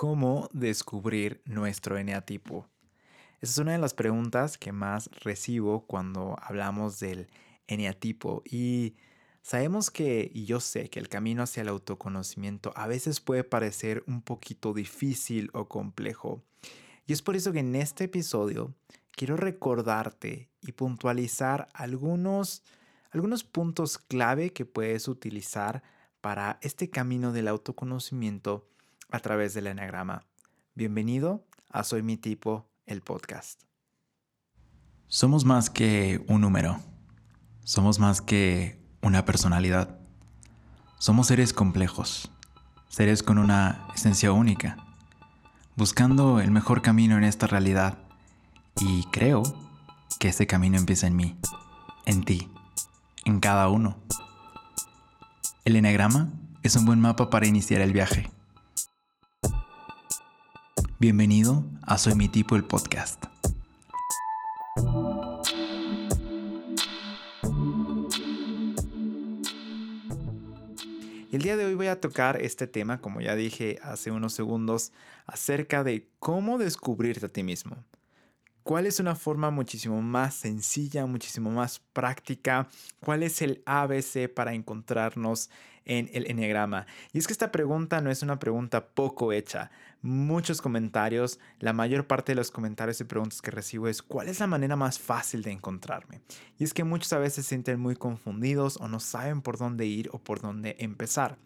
cómo descubrir nuestro eneatipo. Esa es una de las preguntas que más recibo cuando hablamos del eneatipo y sabemos que, y yo sé que el camino hacia el autoconocimiento a veces puede parecer un poquito difícil o complejo. Y es por eso que en este episodio quiero recordarte y puntualizar algunos, algunos puntos clave que puedes utilizar para este camino del autoconocimiento a través del enagrama. Bienvenido a Soy mi tipo, el podcast. Somos más que un número. Somos más que una personalidad. Somos seres complejos, seres con una esencia única, buscando el mejor camino en esta realidad y creo que ese camino empieza en mí, en ti, en cada uno. El enagrama es un buen mapa para iniciar el viaje. Bienvenido a Soy mi tipo el podcast. El día de hoy voy a tocar este tema, como ya dije hace unos segundos, acerca de cómo descubrirte a ti mismo. ¿Cuál es una forma muchísimo más sencilla, muchísimo más práctica? ¿Cuál es el ABC para encontrarnos en el Enneagrama? Y es que esta pregunta no es una pregunta poco hecha. Muchos comentarios, la mayor parte de los comentarios y preguntas que recibo es ¿cuál es la manera más fácil de encontrarme? Y es que muchos a veces se sienten muy confundidos o no saben por dónde ir o por dónde empezar.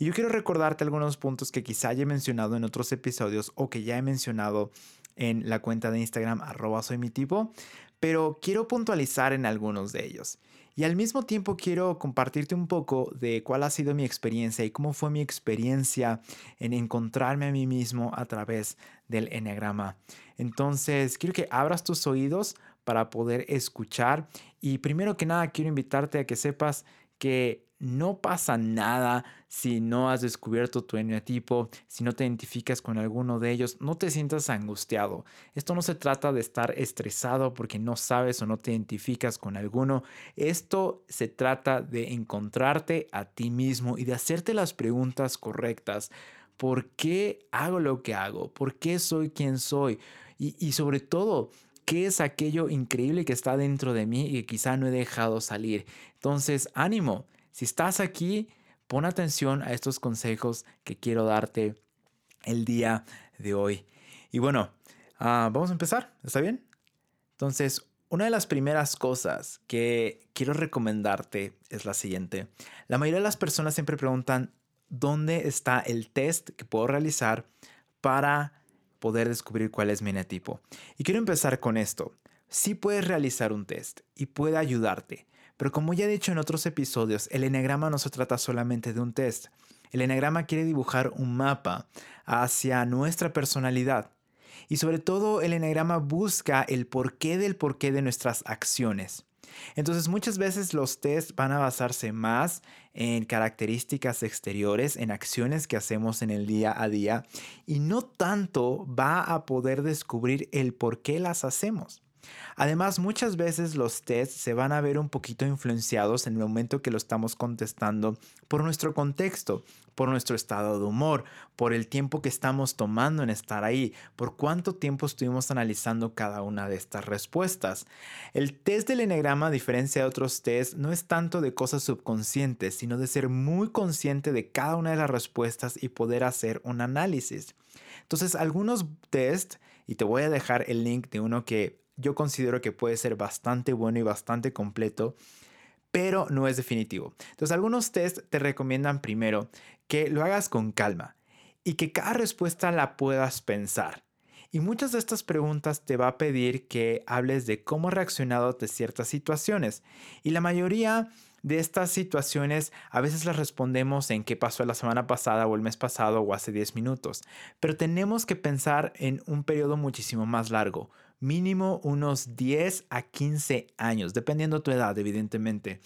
Y yo quiero recordarte algunos puntos que quizá haya mencionado en otros episodios o que ya he mencionado en la cuenta de Instagram arroba soy mi tipo, pero quiero puntualizar en algunos de ellos. Y al mismo tiempo quiero compartirte un poco de cuál ha sido mi experiencia y cómo fue mi experiencia en encontrarme a mí mismo a través del Enneagrama. Entonces, quiero que abras tus oídos para poder escuchar y primero que nada quiero invitarte a que sepas que no pasa nada si no has descubierto tu eneatipo, si no te identificas con alguno de ellos, no te sientas angustiado. Esto no se trata de estar estresado porque no sabes o no te identificas con alguno. Esto se trata de encontrarte a ti mismo y de hacerte las preguntas correctas. ¿Por qué hago lo que hago? ¿Por qué soy quien soy? Y, y sobre todo, ¿qué es aquello increíble que está dentro de mí y que quizá no he dejado salir? Entonces, ánimo si estás aquí, pon atención a estos consejos que quiero darte el día de hoy. Y bueno, ah, vamos a empezar, ¿está bien? Entonces, una de las primeras cosas que quiero recomendarte es la siguiente. La mayoría de las personas siempre preguntan, ¿dónde está el test que puedo realizar para poder descubrir cuál es mi eneatipo? Y quiero empezar con esto. Sí puedes realizar un test y puede ayudarte. Pero como ya he dicho en otros episodios, el enegrama no se trata solamente de un test. El enegrama quiere dibujar un mapa hacia nuestra personalidad. Y sobre todo el enegrama busca el porqué del porqué de nuestras acciones. Entonces muchas veces los tests van a basarse más en características exteriores, en acciones que hacemos en el día a día y no tanto va a poder descubrir el por qué las hacemos. Además, muchas veces los tests se van a ver un poquito influenciados en el momento que lo estamos contestando por nuestro contexto, por nuestro estado de humor, por el tiempo que estamos tomando en estar ahí, por cuánto tiempo estuvimos analizando cada una de estas respuestas. El test del enegrama, a diferencia de otros tests, no es tanto de cosas subconscientes, sino de ser muy consciente de cada una de las respuestas y poder hacer un análisis. Entonces, algunos tests, y te voy a dejar el link de uno que yo considero que puede ser bastante bueno y bastante completo, pero no es definitivo. Entonces algunos test te recomiendan primero que lo hagas con calma y que cada respuesta la puedas pensar. Y muchas de estas preguntas te va a pedir que hables de cómo has reaccionado ante ciertas situaciones. Y la mayoría de estas situaciones a veces las respondemos en qué pasó la semana pasada o el mes pasado o hace 10 minutos. Pero tenemos que pensar en un periodo muchísimo más largo, mínimo unos 10 a 15 años, dependiendo tu edad, evidentemente.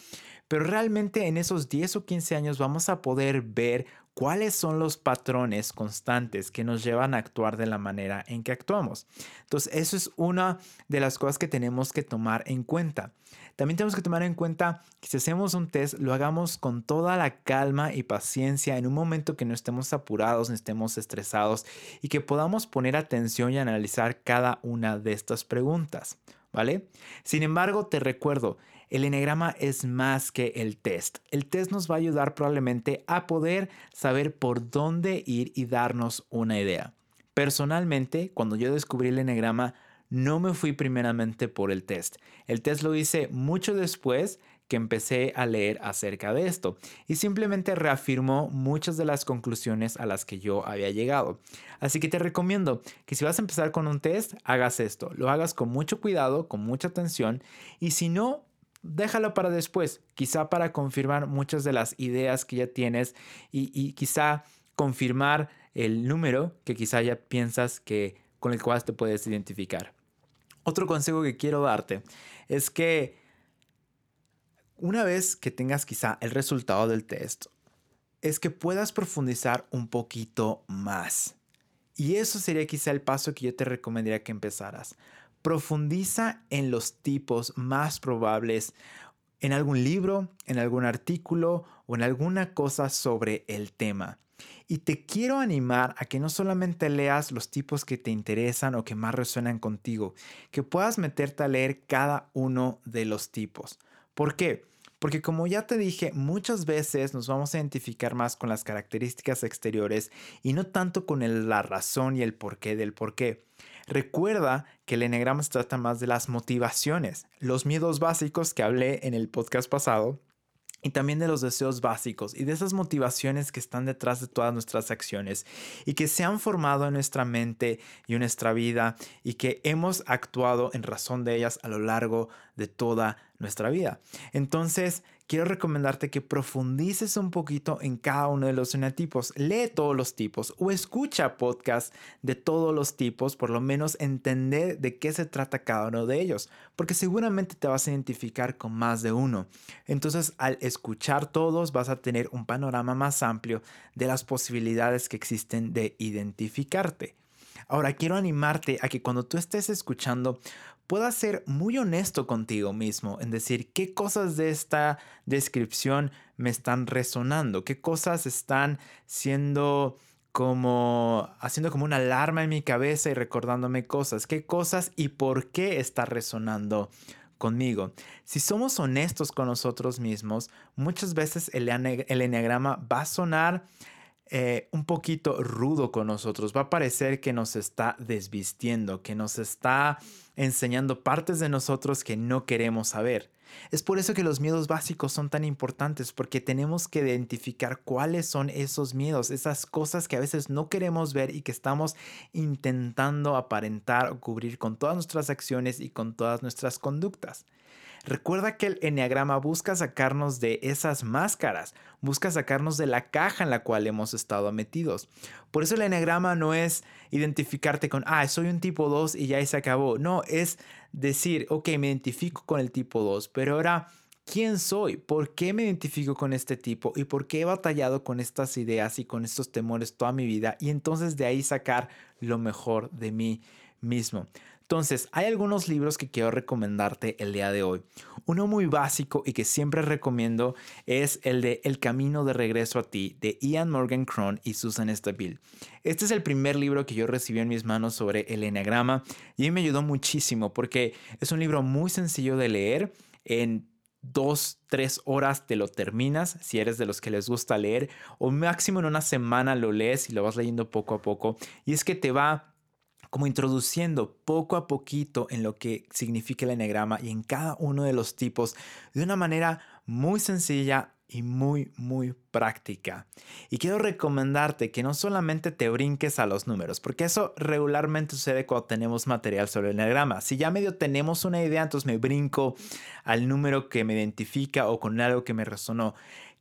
Pero realmente en esos 10 o 15 años vamos a poder ver cuáles son los patrones constantes que nos llevan a actuar de la manera en que actuamos. Entonces, eso es una de las cosas que tenemos que tomar en cuenta. También tenemos que tomar en cuenta que si hacemos un test, lo hagamos con toda la calma y paciencia en un momento que no estemos apurados, no estemos estresados y que podamos poner atención y analizar cada una de estas preguntas, ¿vale? Sin embargo, te recuerdo, el enegrama es más que el test. El test nos va a ayudar probablemente a poder saber por dónde ir y darnos una idea. Personalmente, cuando yo descubrí el enegrama, no me fui primeramente por el test. El test lo hice mucho después que empecé a leer acerca de esto y simplemente reafirmó muchas de las conclusiones a las que yo había llegado. Así que te recomiendo que si vas a empezar con un test, hagas esto, lo hagas con mucho cuidado, con mucha atención y si no, déjalo para después, quizá para confirmar muchas de las ideas que ya tienes y, quizá confirmar el número que quizá ya piensas que con el cual te puedes identificar. Otro consejo que quiero darte es que una vez que tengas quizá el resultado del test, es que puedas profundizar un poquito más. Y eso sería quizá el paso que yo te recomendaría que empezaras. Profundiza en los tipos más probables en algún libro, en algún artículo o en alguna cosa sobre el tema. Y te quiero animar a que no solamente leas los tipos que te interesan o que más resuenan contigo, que puedas meterte a leer cada uno de los tipos. ¿Por qué? Porque como ya te dije, muchas veces nos vamos a identificar más con las características exteriores y no tanto con la razón y el porqué del porqué. Recuerda que el enegrama se trata más de las motivaciones, los miedos básicos que hablé en el podcast pasado y también de los deseos básicos y de esas motivaciones que están detrás de todas nuestras acciones y que se han formado en nuestra mente y en nuestra vida y que hemos actuado en razón de ellas a lo largo de toda nuestra vida. Entonces, quiero recomendarte que profundices un poquito en cada uno de los fenotipos. Lee todos los tipos o escucha podcasts de todos los tipos, por lo menos entender de qué se trata cada uno de ellos, porque seguramente te vas a identificar con más de uno. Entonces, al escuchar todos, vas a tener un panorama más amplio de las posibilidades que existen de identificarte. Ahora, quiero animarte a que cuando tú estés escuchando, puedas ser muy honesto contigo mismo en decir qué cosas de esta descripción me están resonando, qué cosas están siendo como haciendo como una alarma en mi cabeza y recordándome cosas, qué cosas y por qué está resonando conmigo. Si somos honestos con nosotros mismos, muchas veces el, el enneagrama va a sonar eh, un poquito rudo con nosotros. Va a parecer que nos está desvistiendo, que nos está enseñando partes de nosotros que no queremos saber. Es por eso que los miedos básicos son tan importantes, porque tenemos que identificar cuáles son esos miedos, esas cosas que a veces no queremos ver y que estamos intentando aparentar o cubrir con todas nuestras acciones y con todas nuestras conductas. Recuerda que el enneagrama busca sacarnos de esas máscaras, busca sacarnos de la caja en la cual hemos estado metidos. Por eso el enneagrama no es identificarte con, ah, soy un tipo 2 y ya se acabó. No, es decir, ok, me identifico con el tipo 2, pero ahora... ¿Quién soy? ¿Por qué me identifico con este tipo? ¿Y por qué he batallado con estas ideas y con estos temores toda mi vida? Y entonces de ahí sacar lo mejor de mí mismo. Entonces, hay algunos libros que quiero recomendarte el día de hoy. Uno muy básico y que siempre recomiendo es el de El Camino de Regreso a ti de Ian Morgan Cron y Susan Stabil. Este es el primer libro que yo recibí en mis manos sobre el enneagrama y me ayudó muchísimo porque es un libro muy sencillo de leer. En dos, tres horas te lo terminas, si eres de los que les gusta leer, o máximo en una semana lo lees y lo vas leyendo poco a poco. Y es que te va como introduciendo poco a poquito en lo que significa el enegrama y en cada uno de los tipos de una manera muy sencilla y muy, muy práctica. Y quiero recomendarte que no solamente te brinques a los números, porque eso regularmente sucede cuando tenemos material sobre el enegrama. Si ya medio tenemos una idea, entonces me brinco al número que me identifica o con algo que me resonó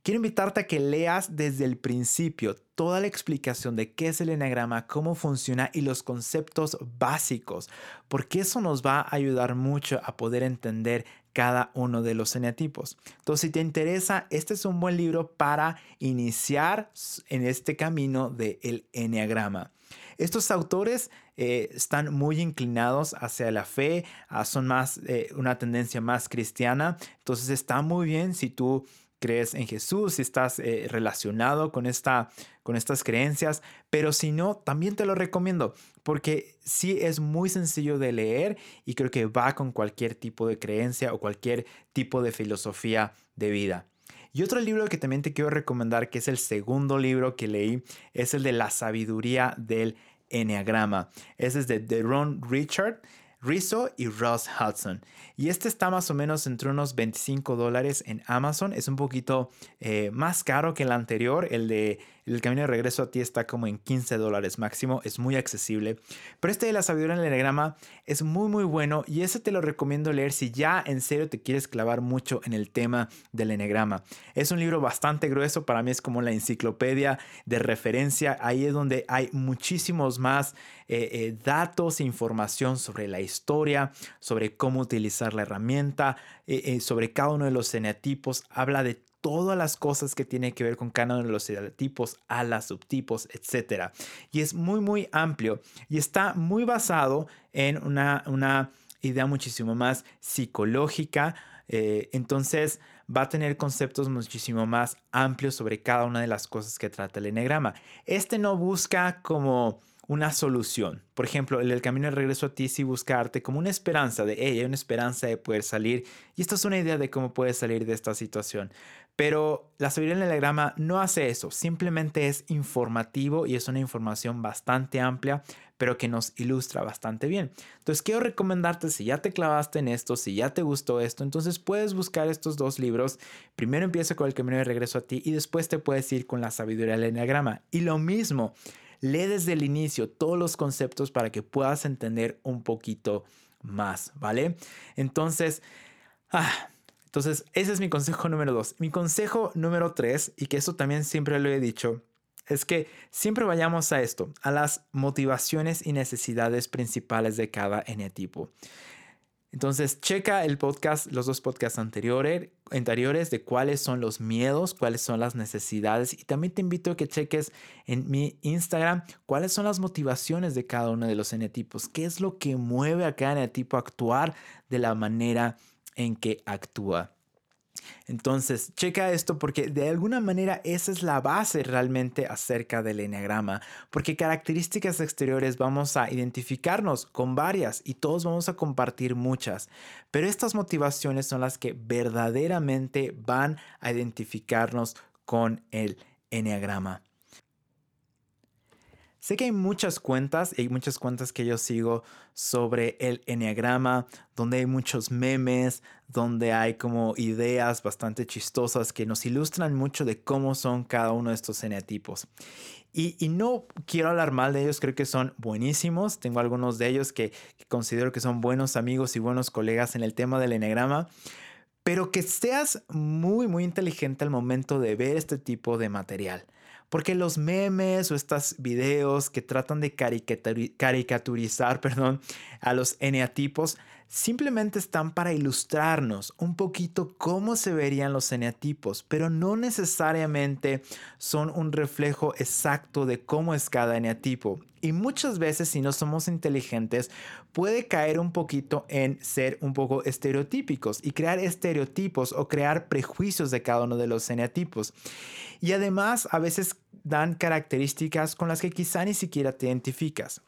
quiero invitarte a que leas desde el principio toda la explicación de qué es el enagrama, cómo funciona y los conceptos básicos, porque eso nos va a ayudar mucho a poder entender cada uno de los eneatipos. Entonces, si te interesa, este es un buen libro para iniciar en este camino del el eneagrama. Estos autores eh, están muy inclinados hacia la fe, ah, son más eh, una tendencia más cristiana, entonces está muy bien si tú crees en Jesús, si estás eh, relacionado con, esta, con estas creencias, pero si no, también te lo recomiendo porque sí es muy sencillo de leer y creo que va con cualquier tipo de creencia o cualquier tipo de filosofía de vida. Y otro libro que también te quiero recomendar, que es el segundo libro que leí, es el de la sabiduría del Enneagrama. Ese es de, Ron Richard. Rizzo y Ross Hudson. Y este está más o menos entre unos 25 dólares en Amazon. Es un poquito eh, más caro que el anterior, el de el camino de regreso a ti está como en 15 dólares máximo, es muy accesible. Pero este de la sabiduría en el es muy muy bueno y ese te lo recomiendo leer si ya en serio te quieres clavar mucho en el tema del enagrama. Es un libro bastante grueso, para mí es como la enciclopedia de referencia. Ahí es donde hay muchísimos más eh, eh, datos e información sobre la historia, sobre cómo utilizar la herramienta, eh, sobre cada uno de los eneatipos. Habla de todas las cosas que tienen que ver con cada uno de los tipos, alas, subtipos, etc. Y es muy, muy amplio y está muy basado en una, una idea muchísimo más psicológica. Eh, entonces va a tener conceptos muchísimo más amplios sobre cada una de las cosas que trata el enegrama. Este no busca como una solución. Por ejemplo, el, camino de regreso a ti sí buscarte como una esperanza de, hey, hay una esperanza de poder salir. Y esto es una idea de cómo puedes salir de esta situación. Pero la sabiduría en el diagrama no hace eso, simplemente es informativo y es una información bastante amplia, pero que nos ilustra bastante bien. Entonces quiero recomendarte, si ya te clavaste en esto, si ya te gustó esto, entonces puedes buscar estos dos libros. Primero empieza con el camino de regreso a ti y después te puedes ir con la sabiduría del diagrama. Y lo mismo, lee desde el inicio todos los conceptos para que puedas entender un poquito más, ¿vale? Entonces, ah, entonces, ese es mi consejo número dos. Mi consejo número tres, y que eso también siempre lo he dicho, es que siempre vayamos a esto, a las motivaciones y necesidades principales de cada eneatipo. Entonces, checa el podcast, los dos podcasts anteriores, de cuáles son los miedos, cuáles son las necesidades y también te invito a que cheques en mi Instagram cuáles son las motivaciones de cada uno de los eneatipos, qué es lo que mueve a cada eneatipo a actuar de la manera en que actúa. Entonces, checa esto porque de alguna manera esa es la base realmente acerca del enneagrama, porque características exteriores vamos a identificarnos con varias y todos vamos a compartir muchas, pero estas motivaciones son las que verdaderamente van a identificarnos con el enneagrama. Sé que hay muchas cuentas, hay muchas cuentas que yo sigo sobre el enneagrama, donde hay muchos memes, donde hay como ideas bastante chistosas que nos ilustran mucho de cómo son cada uno de estos eneatipos. Y, no quiero hablar mal de ellos, creo que son buenísimos. Tengo algunos de ellos que, que considero que son buenos amigos y buenos colegas en el tema del enneagrama pero que seas muy, muy inteligente al momento de ver este tipo de material. Porque los memes o estos videos que tratan de caricaturizar perdón, a los eneatipos simplemente están para ilustrarnos un poquito cómo se verían los eneatipos, pero no necesariamente son un reflejo exacto de cómo es cada eneatipo. Y muchas veces si no somos inteligentes puede caer un poquito en ser un poco estereotípicos y crear estereotipos o crear prejuicios de cada uno de los eneatipos. Y además a veces dan características con las que quizá ni siquiera te identificas.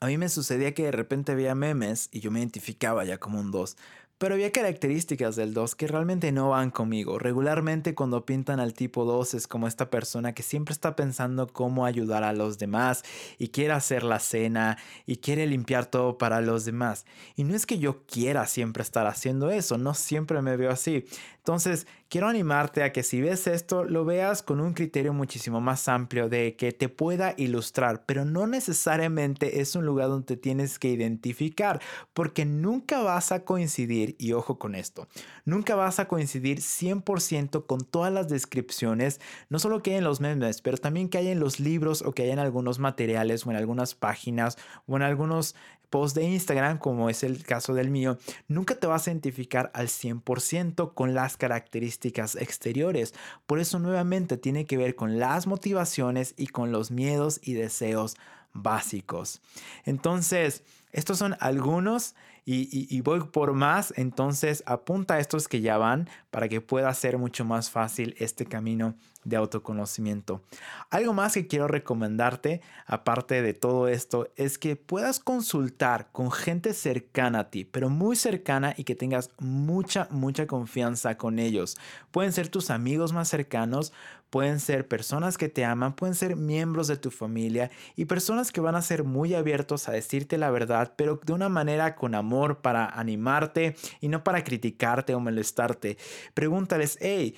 A mí me sucedía que de repente veía memes y yo me identificaba ya como un 2, pero había características del 2 que realmente no van conmigo. Regularmente cuando pintan al tipo 2 es como esta persona que siempre está pensando cómo ayudar a los demás y quiere hacer la cena y quiere limpiar todo para los demás. Y no es que yo quiera siempre estar haciendo eso, no siempre me veo así. Entonces, quiero animarte a que si ves esto, lo veas con un criterio muchísimo más amplio de que te pueda ilustrar, pero no necesariamente es un lugar donde tienes que identificar, porque nunca vas a coincidir, y ojo con esto, nunca vas a coincidir 100% con todas las descripciones, no solo que hay en los memes, pero también que hay en los libros o que hay en algunos materiales o en algunas páginas o en algunos post de Instagram, como es el caso del mío, nunca te vas a identificar al 100% con las características exteriores. Por eso nuevamente tiene que ver con las motivaciones y con los miedos y deseos básicos. Entonces, estos son algunos y, voy por más, entonces apunta a estos que ya van para que pueda ser mucho más fácil este camino de autoconocimiento. Algo más que quiero recomendarte, aparte de todo esto, es que puedas consultar con gente cercana a ti, pero muy cercana y que tengas mucha, mucha confianza con ellos. Pueden ser tus amigos más cercanos, pueden ser personas que te aman, pueden ser miembros de tu familia y personas que van a ser muy abiertos a decirte la verdad, pero de una manera con amor para animarte y no para criticarte o molestarte. Pregúntales, hey,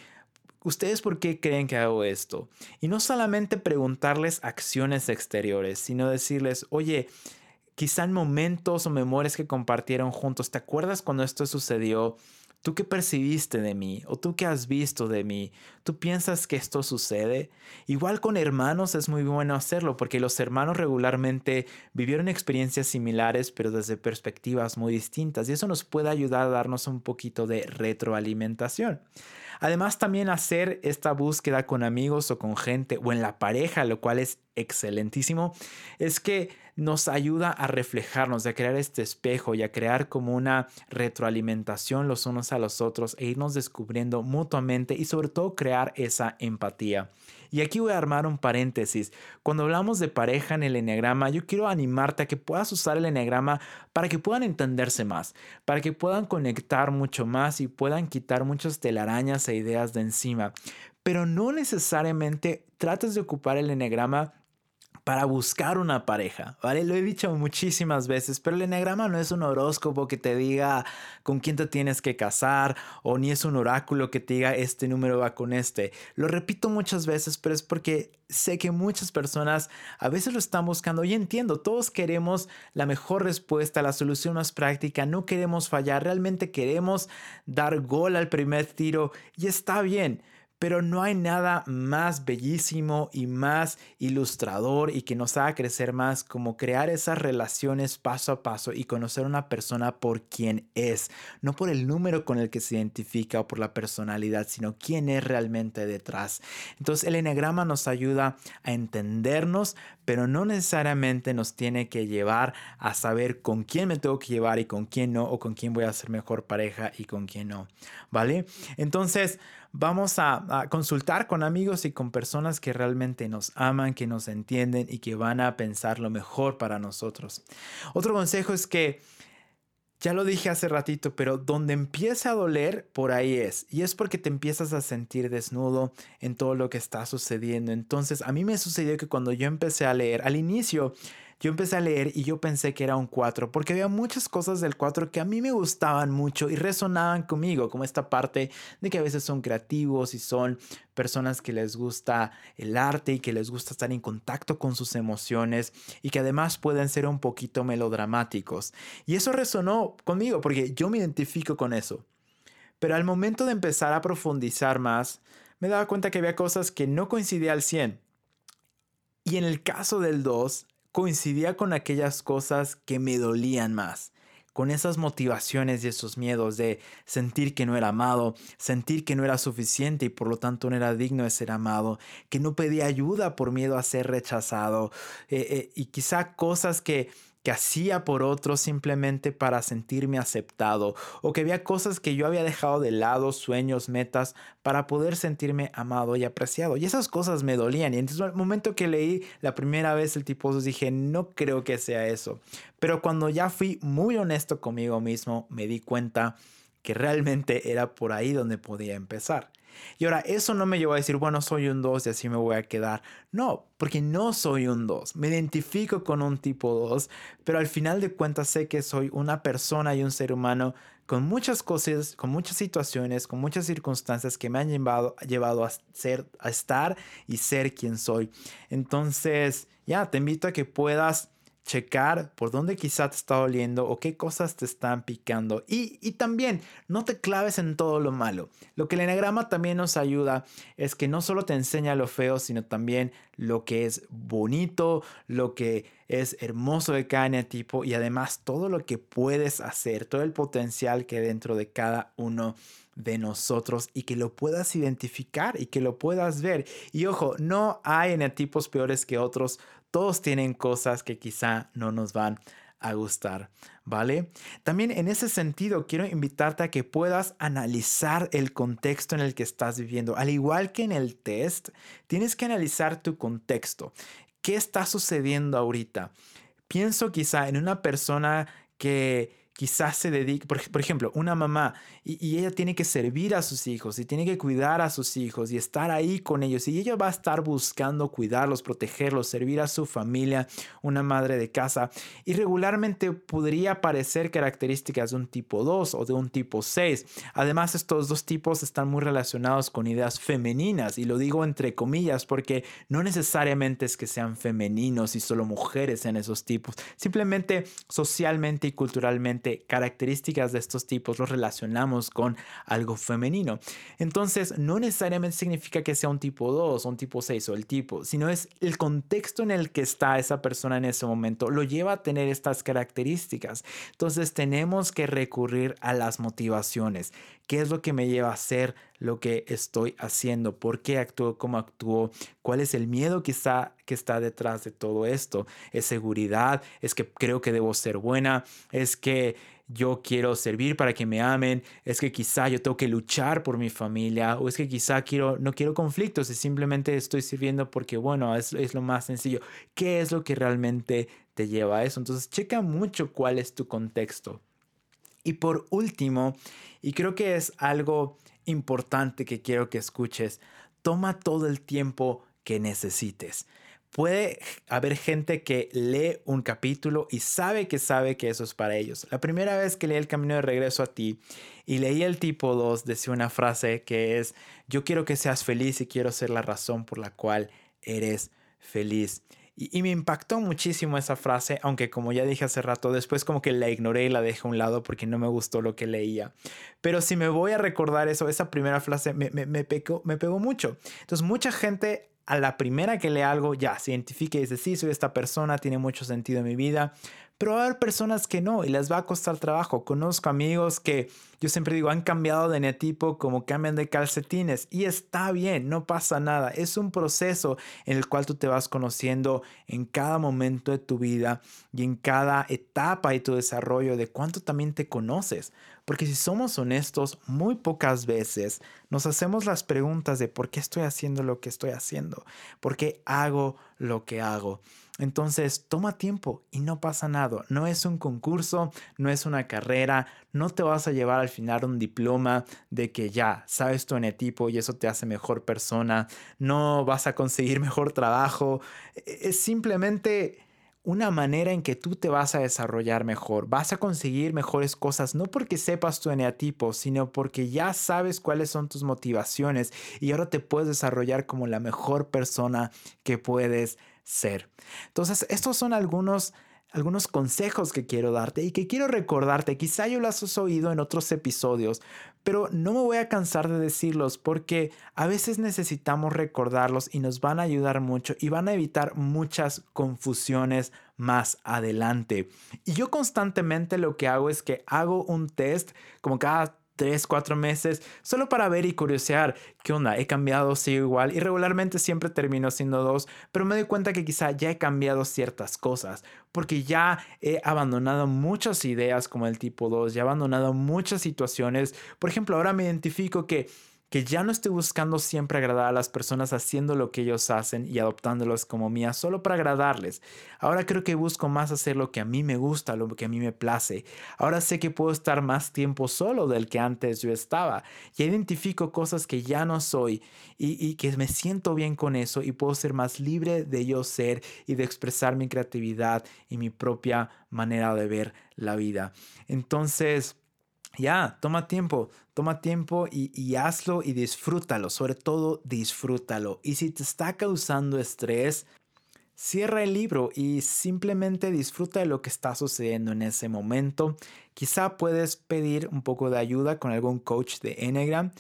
¿Ustedes por qué creen que hago esto? Y no solamente preguntarles acciones exteriores, sino decirles, oye, quizá en momentos o memorias que compartieron juntos, ¿te acuerdas cuando esto sucedió? ¿Tú qué percibiste de mí? ¿O tú qué has visto de mí? ¿Tú piensas que esto sucede? Igual con hermanos es muy bueno hacerlo porque los hermanos regularmente vivieron experiencias similares pero desde perspectivas muy distintas y eso nos puede ayudar a darnos un poquito de retroalimentación. Además también hacer esta búsqueda con amigos o con gente o en la pareja, lo cual es excelentísimo, es que nos ayuda a reflejarnos, a crear este espejo y a crear como una retroalimentación los unos a los otros e irnos descubriendo mutuamente y sobre todo crear esa empatía. Y aquí voy a armar un paréntesis. Cuando hablamos de pareja en el enneagrama, yo quiero animarte a que puedas usar el enneagrama para que puedan entenderse más, para que puedan conectar mucho más y puedan quitar muchas telarañas e ideas de encima. Pero no necesariamente trates de ocupar el enneagrama para buscar una pareja, ¿vale? Lo he dicho muchísimas veces, pero el enagrama no es un horóscopo que te diga con quién te tienes que casar o ni es un oráculo que te diga este número va con este. Lo repito muchas veces, pero es porque sé que muchas personas a veces lo están buscando y entiendo, todos queremos la mejor respuesta, la solución más práctica, no queremos fallar, realmente queremos dar gol al primer tiro y está bien. Pero no hay nada más bellísimo y más ilustrador y que nos haga crecer más como crear esas relaciones paso a paso y conocer a una persona por quien es, no por el número con el que se identifica o por la personalidad, sino quién es realmente detrás. Entonces el enegrama nos ayuda a entendernos, pero no necesariamente nos tiene que llevar a saber con quién me tengo que llevar y con quién no, o con quién voy a ser mejor pareja y con quién no, ¿vale? Entonces, vamos a, consultar con amigos y con personas que realmente nos aman, que nos entienden y que van a pensar lo mejor para nosotros. Otro consejo es que, ya lo dije hace ratito, pero donde empieza a doler, por ahí es. Y es porque te empiezas a sentir desnudo en todo lo que está sucediendo. Entonces, a mí me sucedió que cuando yo empecé a leer, al inicio, yo empecé a leer y yo pensé que era un 4, porque había muchas cosas del 4 que a mí me gustaban mucho y resonaban conmigo, como esta parte de que a veces son creativos y son personas que les gusta el arte y que les gusta estar en contacto con sus emociones y que además pueden ser un poquito melodramáticos. Y eso resonó conmigo porque yo me identifico con eso. Pero al momento de empezar a profundizar más, me daba cuenta que había cosas que no coincidía al 100. Y en el caso del 2, coincidía con aquellas cosas que me dolían más, con esas motivaciones y esos miedos de sentir que no era amado, sentir que no era suficiente y por lo tanto no era digno de ser amado, que no pedía ayuda por miedo a ser rechazado eh, eh, y quizá cosas que que hacía por otros simplemente para sentirme aceptado o que había cosas que yo había dejado de lado, sueños, metas, para poder sentirme amado y apreciado. Y esas cosas me dolían. Y entonces el momento que leí la primera vez el tipo dije, no creo que sea eso. Pero cuando ya fui muy honesto conmigo mismo, me di cuenta que realmente era por ahí donde podía empezar. Y ahora, eso no me llevó a decir, bueno, soy un 2 y así me voy a quedar. No, porque no soy un 2. Me identifico con un tipo 2, pero al final de cuentas sé que soy una persona y un ser humano con muchas cosas, con muchas situaciones, con muchas circunstancias que me han llevado, llevado a, ser, a estar y ser quien soy. Entonces, ya, te invito a que puedas checar por dónde quizá te está doliendo o qué cosas te están picando. Y, y, también no te claves en todo lo malo. Lo que el enagrama también nos ayuda es que no solo te enseña lo feo, sino también lo que es bonito, lo que es hermoso de cada tipo y además todo lo que puedes hacer, todo el potencial que dentro de cada uno de nosotros y que lo puedas identificar y que lo puedas ver. Y ojo, no hay enetipos peores que otros, todos tienen cosas que quizá no nos van a gustar, ¿vale? También en ese sentido quiero invitarte a que puedas analizar el contexto en el que estás viviendo. Al igual que en el test, tienes que analizar tu contexto. ¿Qué está sucediendo ahorita? Pienso quizá en una persona que quizás se dedique, por, ejemplo, una mamá y, ella tiene que servir a sus hijos y tiene que cuidar a sus hijos y estar ahí con ellos y ella va a estar buscando cuidarlos, protegerlos, servir a su familia, una madre de casa y regularmente podría parecer características de un tipo 2 o de un tipo 6. Además, estos dos tipos están muy relacionados con ideas femeninas y lo digo entre comillas porque no necesariamente es que sean femeninos y solo mujeres en esos tipos, simplemente socialmente y culturalmente características de estos tipos los relacionamos con algo femenino. Entonces, no necesariamente significa que sea un tipo 2, un tipo 6 o el tipo, sino es el contexto en el que está esa persona en ese momento, lo lleva a tener estas características. Entonces, tenemos que recurrir a las motivaciones. ¿Qué es lo que me lleva a hacer lo que estoy haciendo? ¿Por qué actúo como actúo? ¿Cuál es el miedo que está, que está detrás de todo esto? ¿Es seguridad? ¿Es que creo que debo ser buena? ¿Es que yo quiero servir para que me amen? ¿Es que quizá yo tengo que luchar por mi familia? ¿O es que quizá quiero, no quiero conflictos y simplemente estoy sirviendo porque, bueno, es, es lo más sencillo? ¿Qué es lo que realmente te lleva a eso? Entonces, checa mucho cuál es tu contexto. Y por último, y creo que es algo importante que quiero que escuches, toma todo el tiempo que necesites. Puede haber gente que lee un capítulo y sabe que sabe que eso es para ellos. La primera vez que leí El Camino de Regreso a ti y leí el tipo 2, decía una frase que es, yo quiero que seas feliz y quiero ser la razón por la cual eres feliz. Y, me impactó muchísimo esa frase, aunque como ya dije hace rato, después como que la ignoré y la dejé a un lado porque no me gustó lo que leía. Pero si me voy a recordar eso, esa primera frase me, me, me, pegó, me pegó mucho. Entonces mucha gente a la primera que lee algo ya se identifica y dice, sí, soy esta persona, tiene mucho sentido en mi vida, pero va a haber personas que no y les va a costar trabajo. Conozco amigos que yo siempre digo han cambiado de neatipo como cambian de calcetines y está bien, no pasa nada. Es un proceso en el cual tú te vas conociendo en cada momento de tu vida y en cada etapa de tu desarrollo de cuánto también te conoces. Porque si somos honestos, muy pocas veces nos hacemos las preguntas de por qué estoy haciendo lo que estoy haciendo, por qué hago lo que hago. Entonces, toma tiempo y no pasa nada. No es un concurso, no es una carrera, no te vas a llevar al final un diploma de que ya sabes tu enetipo y eso te hace mejor persona, no vas a conseguir mejor trabajo. E-, es simplemente una manera en que tú te vas a desarrollar mejor, vas a conseguir mejores cosas, no porque sepas tu eneatipo, sino porque ya sabes cuáles son tus motivaciones y ahora te puedes desarrollar como la mejor persona que puedes ser. Entonces, estos son algunos algunos consejos que quiero darte y que quiero recordarte. Quizá yo los has oído en otros episodios, pero no me voy a cansar de decirlos porque a veces necesitamos recordarlos y nos van a ayudar mucho y van a evitar muchas confusiones más adelante. Y yo constantemente lo que hago es que hago un test como cada tres, cuatro meses, solo para ver y curiosear qué onda, he cambiado, sigo igual y regularmente siempre termino siendo dos, pero me doy cuenta que quizá ya he cambiado ciertas cosas, porque ya he abandonado muchas ideas como el tipo 2, ya he abandonado muchas situaciones, por ejemplo, ahora me identifico que que ya no estoy buscando siempre agradar a las personas haciendo lo que ellos hacen y adoptándolos como mías solo para agradarles. Ahora creo que busco más hacer lo que a mí me gusta, lo que a mí me place. Ahora sé que puedo estar más tiempo solo del que antes yo estaba. Ya identifico cosas que ya no soy y, y que me siento bien con eso y puedo ser más libre de yo ser y de expresar mi creatividad y mi propia manera de ver la vida. Entonces, ya, toma tiempo, toma tiempo y, hazlo y disfrútalo, sobre todo disfrútalo. Y si te está causando estrés, cierra el libro y simplemente disfruta de lo que está sucediendo en ese momento. Quizá puedes pedir un poco de ayuda con algún coach de Enneagram.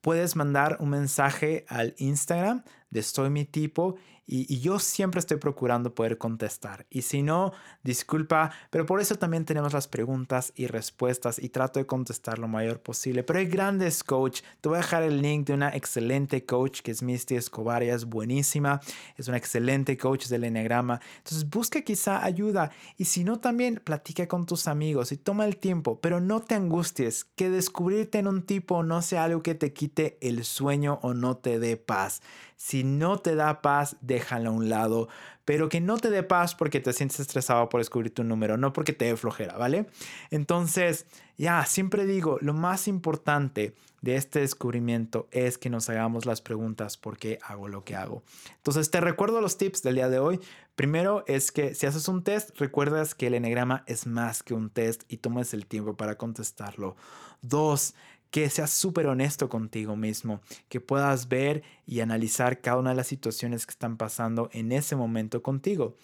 Puedes mandar un mensaje al Instagram de Soy mi tipo y, yo siempre estoy procurando poder contestar. Y si no, disculpa, pero por eso también tenemos las preguntas y respuestas y trato de contestar lo mayor posible. Pero hay grandes coach. Te voy a dejar el link de una excelente coach que es Misty Escobar. Ella es buenísima. Es una excelente coach del Enneagrama. Entonces busca quizá ayuda. Y si no, también platica con tus amigos y toma el tiempo. Pero no te angusties. Que descubrirte en un tipo no sea algo que te quite el sueño o no te dé paz. Si no te da paz, déjala a un lado, pero que no te dé paz porque te sientes estresado por descubrir tu número, no porque te dé flojera, ¿vale? Entonces, ya, siempre digo, lo más importante de este descubrimiento es que nos hagamos las preguntas por qué hago lo que hago. Entonces, te recuerdo los tips del día de hoy. Primero es que si haces un test, recuerdas que el enegrama es más que un test y tomes el tiempo para contestarlo. Dos, que seas súper honesto contigo mismo, que puedas ver y analizar cada una de las situaciones que están pasando en ese momento contigo.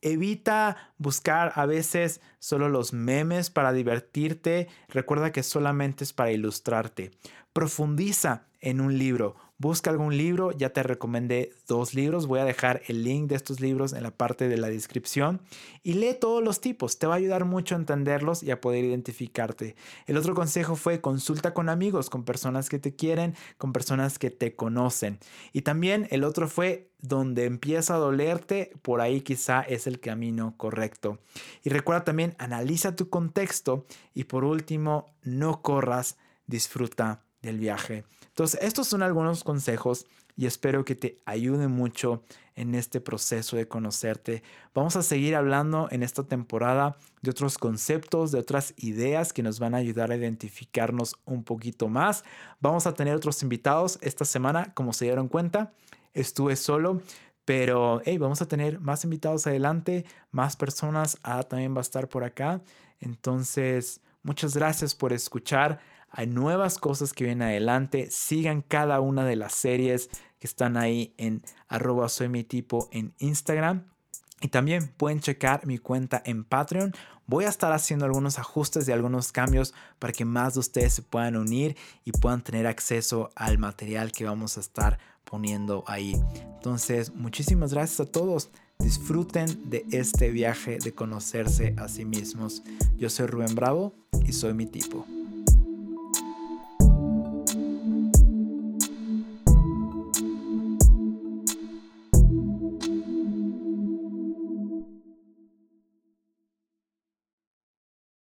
Evita buscar a veces solo los memes para divertirte. Recuerda que solamente es para ilustrarte. Profundiza en un libro. Busca algún libro, ya te recomendé dos libros, voy a dejar el link de estos libros en la parte de la descripción y lee todos los tipos, te va a ayudar mucho a entenderlos y a poder identificarte. El otro consejo fue consulta con amigos, con personas que te quieren, con personas que te conocen. Y también el otro fue donde empieza a dolerte, por ahí quizá es el camino correcto. Y recuerda también, analiza tu contexto y por último, no corras, disfruta del viaje. Entonces, estos son algunos consejos y espero que te ayuden mucho en este proceso de conocerte. Vamos a seguir hablando en esta temporada de otros conceptos, de otras ideas que nos van a ayudar a identificarnos un poquito más. Vamos a tener otros invitados esta semana, como se dieron cuenta. Estuve solo, pero hey, vamos a tener más invitados adelante, más personas. Ah, también va a estar por acá. Entonces, muchas gracias por escuchar. Hay nuevas cosas que vienen adelante. Sigan cada una de las series que están ahí en arroba soy mi tipo en Instagram. Y también pueden checar mi cuenta en Patreon. Voy a estar haciendo algunos ajustes y algunos cambios para que más de ustedes se puedan unir y puedan tener acceso al material que vamos a estar poniendo ahí. Entonces, muchísimas gracias a todos. Disfruten de este viaje de conocerse a sí mismos. Yo soy Rubén Bravo y soy mi tipo.